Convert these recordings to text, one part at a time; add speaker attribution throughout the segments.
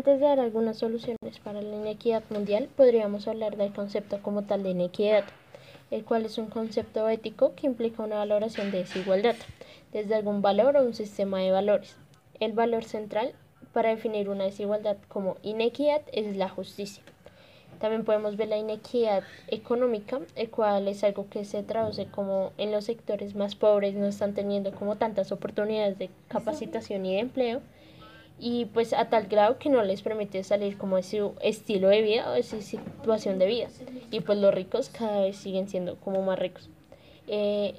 Speaker 1: Antes de dar algunas soluciones para la inequidad mundial, podríamos hablar del concepto como tal de inequidad, el cual es un concepto ético que implica una valoración de desigualdad, desde algún valor o un sistema de valores. El valor central para definir una desigualdad como inequidad es la justicia. También podemos ver la inequidad económica, el cual es algo que se traduce como en los sectores más pobres no están teniendo como tantas oportunidades de capacitación y de empleo y pues a tal grado que no les permite salir como de su estilo de vida o de su situación de vida y pues los ricos cada vez siguen siendo como más ricos. Eh,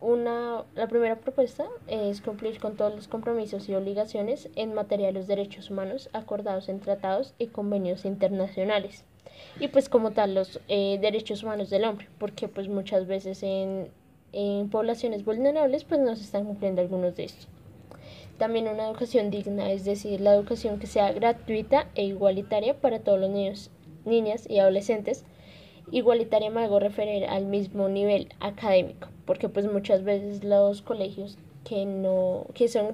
Speaker 1: una, la primera propuesta es cumplir con todos los compromisos y obligaciones en materia de los derechos humanos acordados en tratados y convenios internacionales y pues como tal los eh, derechos humanos del hombre, porque pues muchas veces en, en poblaciones vulnerables pues no se están cumpliendo algunos de estos. También una educación digna, es decir, la educación que sea gratuita e igualitaria para todos los niños, niñas y adolescentes. Igualitaria me hago referir al mismo nivel académico, porque pues muchas veces los colegios que no que son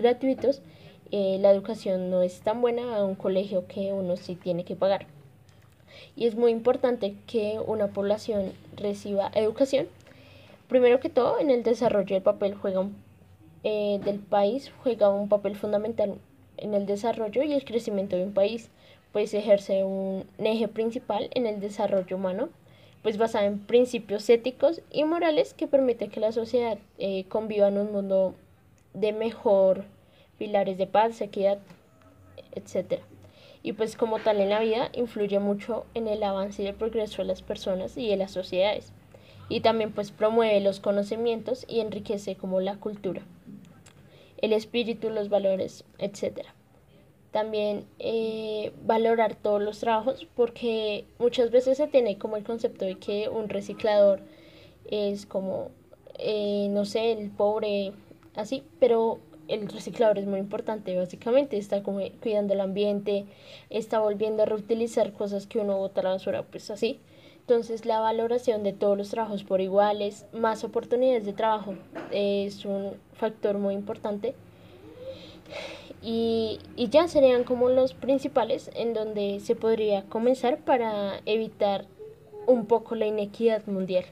Speaker 1: gratuitos, eh, la educación no es tan buena a un colegio que uno sí tiene que pagar y es muy importante que una población reciba educación. Primero que todo, en el desarrollo del papel juega eh, del país juega un papel fundamental en el desarrollo y el crecimiento de un país, pues ejerce un eje principal en el desarrollo humano, pues basado en principios éticos y morales que permiten que la sociedad eh, conviva en un mundo de mejor pilares de paz, equidad, etcétera. Y pues como tal en la vida influye mucho en el avance y el progreso de las personas y de las sociedades y también pues promueve los conocimientos y enriquece como la cultura, el espíritu, los valores, etc. También eh, valorar todos los trabajos porque muchas veces se tiene como el concepto de que un reciclador es como, eh, no sé, el pobre, así, pero el reciclador es muy importante, básicamente está como cuidando el ambiente, está volviendo a reutilizar cosas que uno bota a la basura, pues así. Entonces la valoración de todos los trabajos por iguales, más oportunidades de trabajo, es un factor muy importante. Y, y ya serían como los principales en donde se podría comenzar para evitar un poco la inequidad mundial.